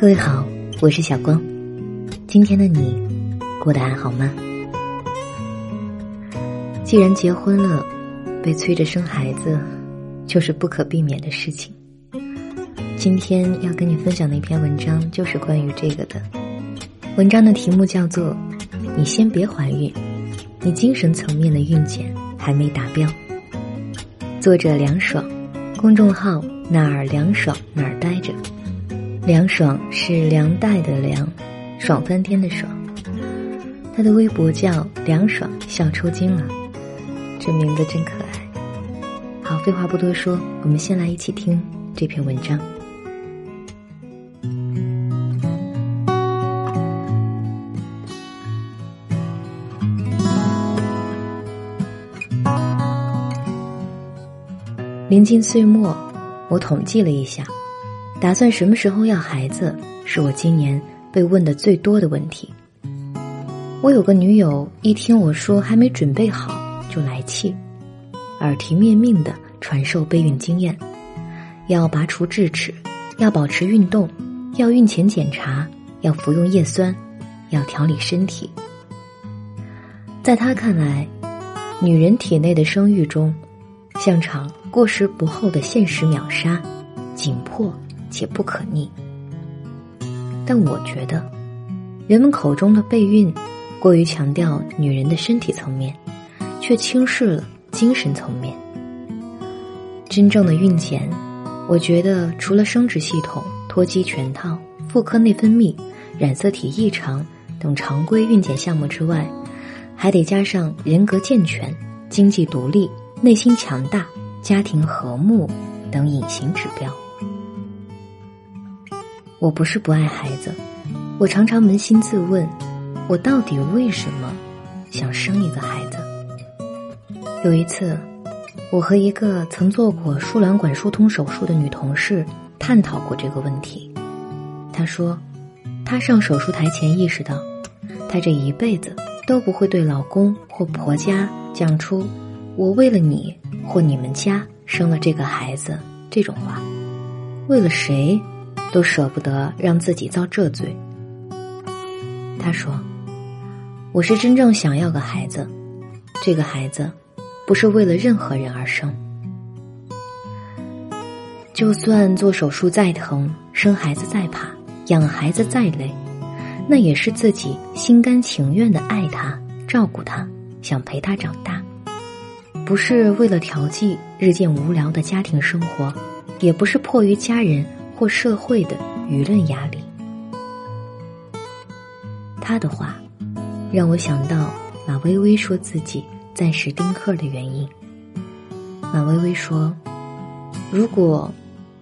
各位好，我是小光。今天的你过得还好吗？既然结婚了，被催着生孩子就是不可避免的事情。今天要跟你分享的一篇文章就是关于这个的。文章的题目叫做“你先别怀孕，你精神层面的孕检还没达标”。作者凉爽，公众号哪儿凉爽哪儿待着。凉爽是凉带的凉，爽翻天的爽。他的微博叫凉爽笑抽筋了，这名字真可爱。好，废话不多说，我们先来一起听这篇文章。临近岁末，我统计了一下。打算什么时候要孩子，是我今年被问的最多的问题。我有个女友，一听我说还没准备好就来气，耳提面命的传授备孕经验，要拔除智齿，要保持运动，要孕前检查，要服用叶酸，要调理身体。在她看来，女人体内的生育中，像场过时不候的现实秒杀，紧迫。且不可逆，但我觉得，人们口中的备孕，过于强调女人的身体层面，却轻视了精神层面。真正的孕检，我觉得除了生殖系统、脱肌全套、妇科内分泌、染色体异常等常规孕检项目之外，还得加上人格健全、经济独立、内心强大、家庭和睦等隐形指标。我不是不爱孩子，我常常扪心自问，我到底为什么想生一个孩子？有一次，我和一个曾做过输卵管疏通手术的女同事探讨过这个问题。她说，她上手术台前意识到，她这一辈子都不会对老公或婆家讲出“我为了你或你们家生了这个孩子”这种话。为了谁？都舍不得让自己遭这罪。他说：“我是真正想要个孩子，这个孩子不是为了任何人而生。就算做手术再疼，生孩子再怕，养孩子再累，那也是自己心甘情愿的爱他、照顾他，想陪他长大，不是为了调剂日渐无聊的家庭生活，也不是迫于家人。”或社会的舆论压力，他的话让我想到马薇薇说自己暂时丁克的原因。马薇薇说：“如果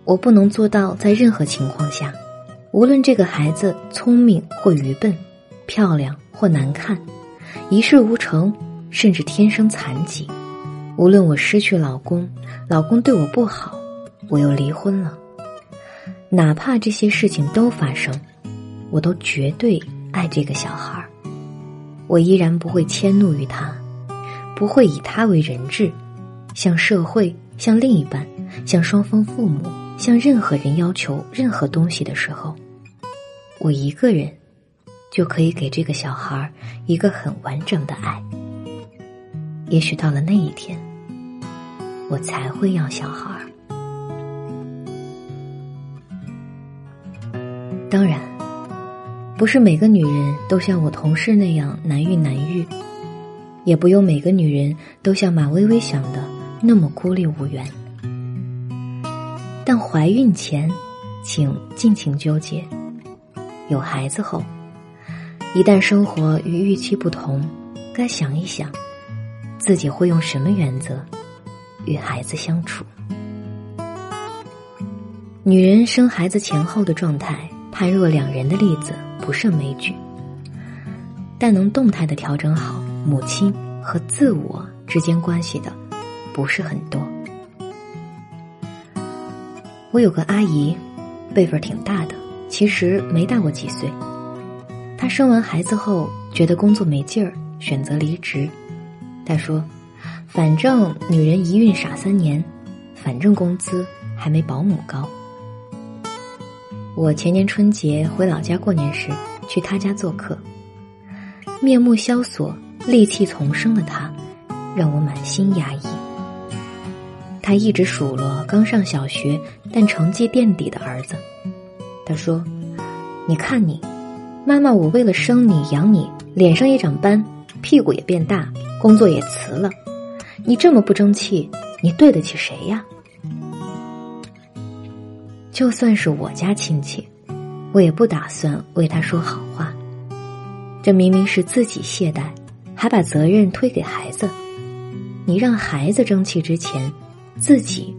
我不能做到在任何情况下，无论这个孩子聪明或愚笨，漂亮或难看，一事无成，甚至天生残疾，无论我失去老公，老公对我不好，我又离婚了。”哪怕这些事情都发生，我都绝对爱这个小孩儿。我依然不会迁怒于他，不会以他为人质，向社会、向另一半、向双方父母、向任何人要求任何东西的时候，我一个人就可以给这个小孩儿一个很完整的爱。也许到了那一天，我才会要小孩儿。当然，不是每个女人都像我同事那样难孕难育，也不用每个女人都像马薇薇想的那么孤立无援。但怀孕前，请尽情纠结；有孩子后，一旦生活与预期不同，该想一想，自己会用什么原则与孩子相处。女人生孩子前后的状态。判若两人的例子不胜枚举，但能动态的调整好母亲和自我之间关系的不是很多。我有个阿姨，辈分挺大的，其实没大我几岁。她生完孩子后觉得工作没劲儿，选择离职。她说：“反正女人一孕傻三年，反正工资还没保姆高。”我前年春节回老家过年时，去他家做客，面目萧索、戾气丛生的他，让我满心压抑。他一直数落刚上小学但成绩垫底的儿子，他说：“你看你，妈妈，我为了生你养你，脸上也长斑，屁股也变大，工作也辞了，你这么不争气，你对得起谁呀？”就算是我家亲戚，我也不打算为他说好话。这明明是自己懈怠，还把责任推给孩子。你让孩子争气之前，自己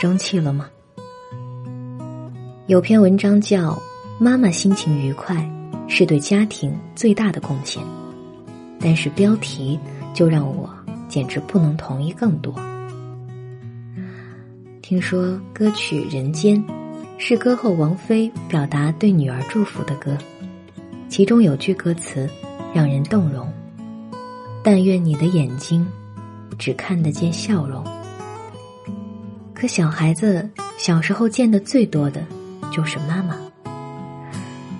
争气了吗？有篇文章叫《妈妈心情愉快是对家庭最大的贡献》，但是标题就让我简直不能同意更多。听说歌曲《人间》是歌后王菲表达对女儿祝福的歌，其中有句歌词让人动容：“但愿你的眼睛只看得见笑容。”可小孩子小时候见的最多的就是妈妈。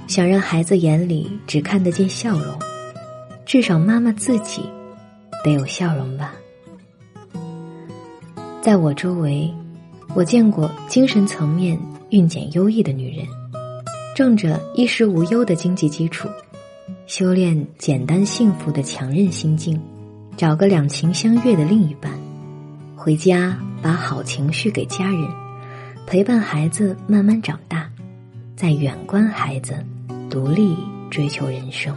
想让孩子眼里只看得见笑容，至少妈妈自己得有笑容吧。在我周围。我见过精神层面运检优异的女人，仗着衣食无忧的经济基础，修炼简单幸福的强韧心境，找个两情相悦的另一半，回家把好情绪给家人，陪伴孩子慢慢长大，再远观孩子独立追求人生。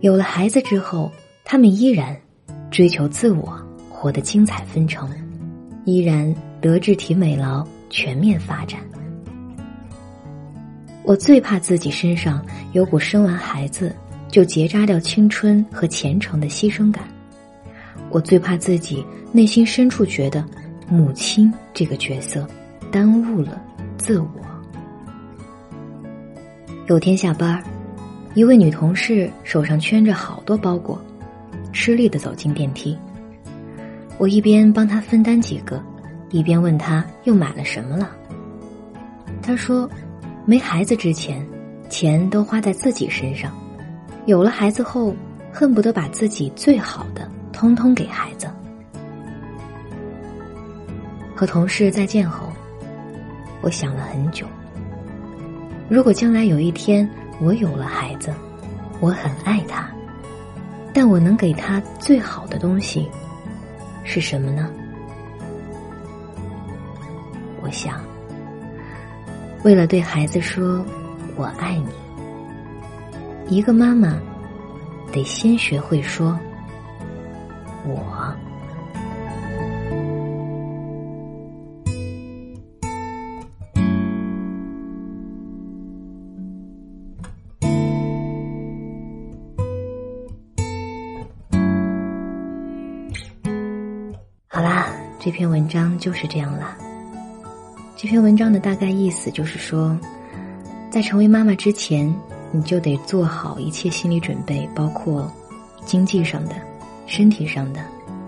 有了孩子之后，他们依然追求自我，活得精彩纷呈，依然。德智体美劳全面发展。我最怕自己身上有股生完孩子就结扎掉青春和前程的牺牲感。我最怕自己内心深处觉得母亲这个角色耽误了自我。有天下班，一位女同事手上圈着好多包裹，吃力的走进电梯。我一边帮她分担几个。一边问他又买了什么了，他说：“没孩子之前，钱都花在自己身上；有了孩子后，恨不得把自己最好的通通给孩子。”和同事再见后，我想了很久。如果将来有一天我有了孩子，我很爱他，但我能给他最好的东西是什么呢？想，为了对孩子说“我爱你”，一个妈妈得先学会说“我”。好啦，这篇文章就是这样啦。这篇文章的大概意思就是说，在成为妈妈之前，你就得做好一切心理准备，包括经济上的、身体上的，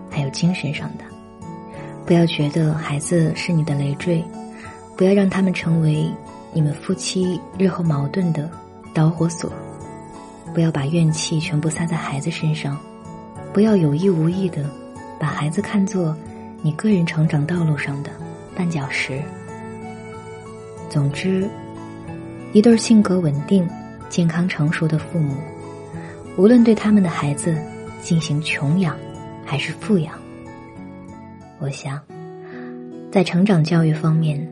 还有精神上的。不要觉得孩子是你的累赘，不要让他们成为你们夫妻日后矛盾的导火索，不要把怨气全部撒在孩子身上，不要有意无意的把孩子看作你个人成长道路上的绊脚石。总之，一对性格稳定、健康成熟的父母，无论对他们的孩子进行穷养还是富养，我想，在成长教育方面，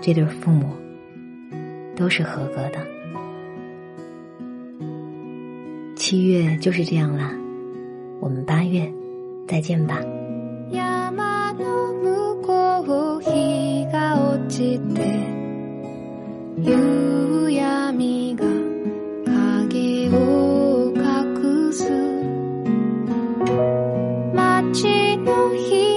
这对父母都是合格的。七月就是这样啦，我们八月再见吧。街の日